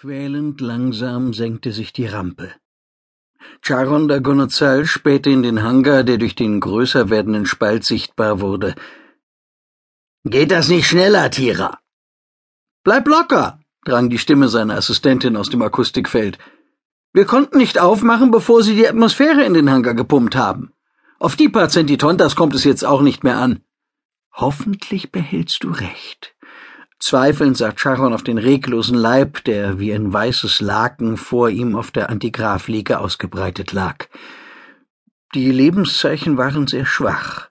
Quälend langsam senkte sich die Rampe. Charon Dagonozal spähte in den Hangar, der durch den größer werdenden Spalt sichtbar wurde. Geht das nicht schneller, Tira? Bleib locker, drang die Stimme seiner Assistentin aus dem Akustikfeld. Wir konnten nicht aufmachen, bevor sie die Atmosphäre in den Hangar gepumpt haben. Auf die paar Zentitontas kommt es jetzt auch nicht mehr an. Hoffentlich behältst du recht. Zweifelnd sah Charon auf den reglosen Leib, der wie ein weißes Laken vor ihm auf der Antigrafliege ausgebreitet lag. Die Lebenszeichen waren sehr schwach.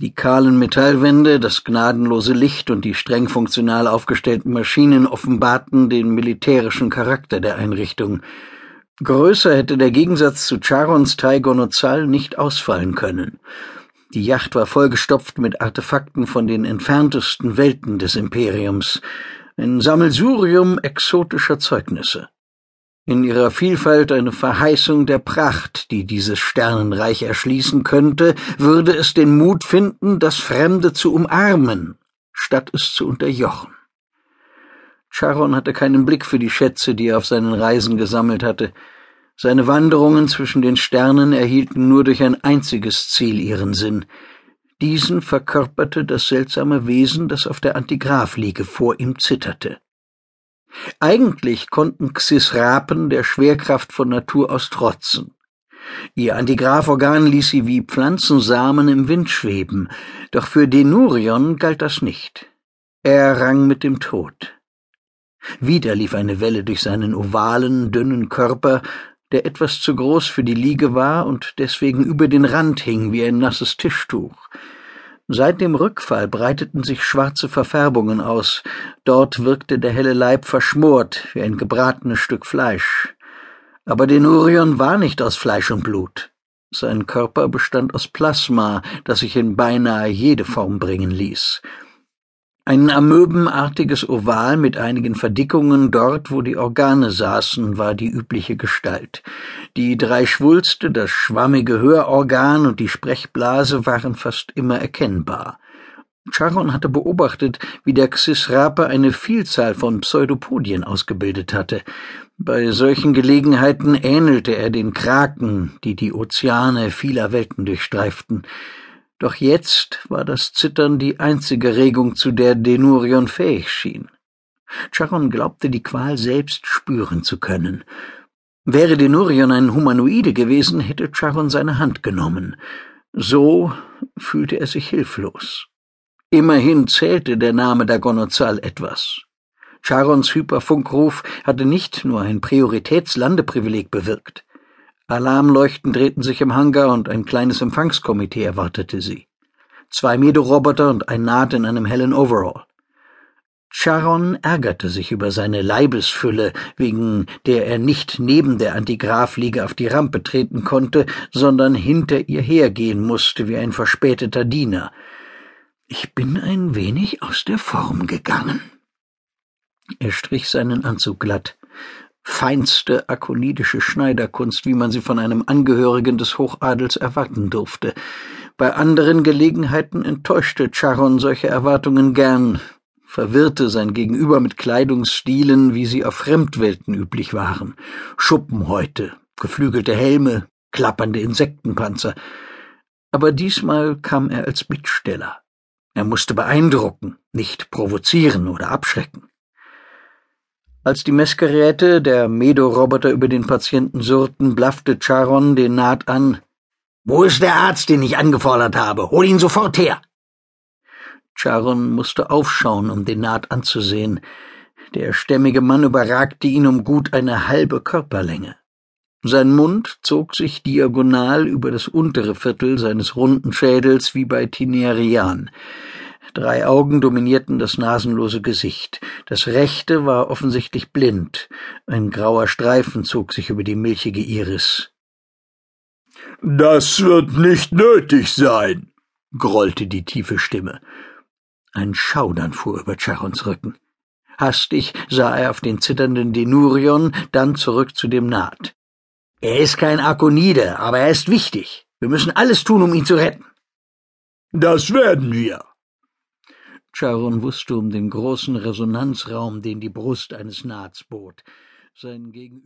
Die kahlen Metallwände, das gnadenlose Licht und die streng funktional aufgestellten Maschinen offenbarten den militärischen Charakter der Einrichtung. Größer hätte der Gegensatz zu Charons Taigonozal nicht ausfallen können. Die Yacht war vollgestopft mit Artefakten von den entferntesten Welten des Imperiums, ein Sammelsurium exotischer Zeugnisse. In ihrer Vielfalt eine Verheißung der Pracht, die dieses Sternenreich erschließen könnte, würde es den Mut finden, das Fremde zu umarmen, statt es zu unterjochen. Charon hatte keinen Blick für die Schätze, die er auf seinen Reisen gesammelt hatte. Seine Wanderungen zwischen den Sternen erhielten nur durch ein einziges Ziel ihren Sinn. Diesen verkörperte das seltsame Wesen, das auf der Antigrafliege vor ihm zitterte. Eigentlich konnten Xisrapen der Schwerkraft von Natur aus trotzen. Ihr Antigraphorgan ließ sie wie Pflanzensamen im Wind schweben, doch für Denurion galt das nicht. Er rang mit dem Tod. Wieder lief eine Welle durch seinen ovalen, dünnen Körper, der etwas zu groß für die Liege war und deswegen über den Rand hing wie ein nasses Tischtuch. Seit dem Rückfall breiteten sich schwarze Verfärbungen aus, dort wirkte der helle Leib verschmort wie ein gebratenes Stück Fleisch. Aber Denurion war nicht aus Fleisch und Blut. Sein Körper bestand aus Plasma, das sich in beinahe jede Form bringen ließ. Ein amöbenartiges Oval mit einigen Verdickungen dort, wo die Organe saßen, war die übliche Gestalt. Die drei Schwulste, das schwammige Hörorgan und die Sprechblase waren fast immer erkennbar. Charon hatte beobachtet, wie der Xisrape eine Vielzahl von Pseudopodien ausgebildet hatte. Bei solchen Gelegenheiten ähnelte er den Kraken, die die Ozeane vieler Welten durchstreiften. Doch jetzt war das Zittern die einzige Regung, zu der Denurion fähig schien. Charon glaubte, die Qual selbst spüren zu können. Wäre Denurion ein Humanoide gewesen, hätte Charon seine Hand genommen. So fühlte er sich hilflos. Immerhin zählte der Name Dagonozal etwas. Charons Hyperfunkruf hatte nicht nur ein Prioritätslandeprivileg bewirkt. Alarmleuchten drehten sich im Hangar und ein kleines Empfangskomitee erwartete sie. Zwei Medoroboter und ein Naht in einem hellen Overall. Charon ärgerte sich über seine Leibesfülle, wegen der er nicht neben der Antigrafliege auf die Rampe treten konnte, sondern hinter ihr hergehen musste wie ein verspäteter Diener. Ich bin ein wenig aus der Form gegangen. Er strich seinen Anzug glatt feinste akonidische Schneiderkunst, wie man sie von einem Angehörigen des Hochadels erwarten durfte. Bei anderen Gelegenheiten enttäuschte Charon solche Erwartungen gern, verwirrte sein Gegenüber mit Kleidungsstilen, wie sie auf Fremdwelten üblich waren. Schuppenhäute, geflügelte Helme, klappernde Insektenpanzer. Aber diesmal kam er als Bittsteller. Er musste beeindrucken, nicht provozieren oder abschrecken. Als die Messgeräte der Medo-Roboter über den Patienten surrten, blaffte Charon den Naht an. Wo ist der Arzt, den ich angefordert habe? Hol ihn sofort her! Charon musste aufschauen, um den Naht anzusehen. Der stämmige Mann überragte ihn um gut eine halbe Körperlänge. Sein Mund zog sich diagonal über das untere Viertel seines runden Schädels wie bei Tinerian. Drei Augen dominierten das nasenlose Gesicht. Das rechte war offensichtlich blind. Ein grauer Streifen zog sich über die milchige Iris. Das wird nicht nötig sein, grollte die tiefe Stimme. Ein Schaudern fuhr über Charons Rücken. Hastig sah er auf den zitternden Denurion, dann zurück zu dem Naht. Er ist kein Akonide, aber er ist wichtig. Wir müssen alles tun, um ihn zu retten. Das werden wir. Charon wusste um den großen Resonanzraum, den die Brust eines Nats bot. Sein Gegenüber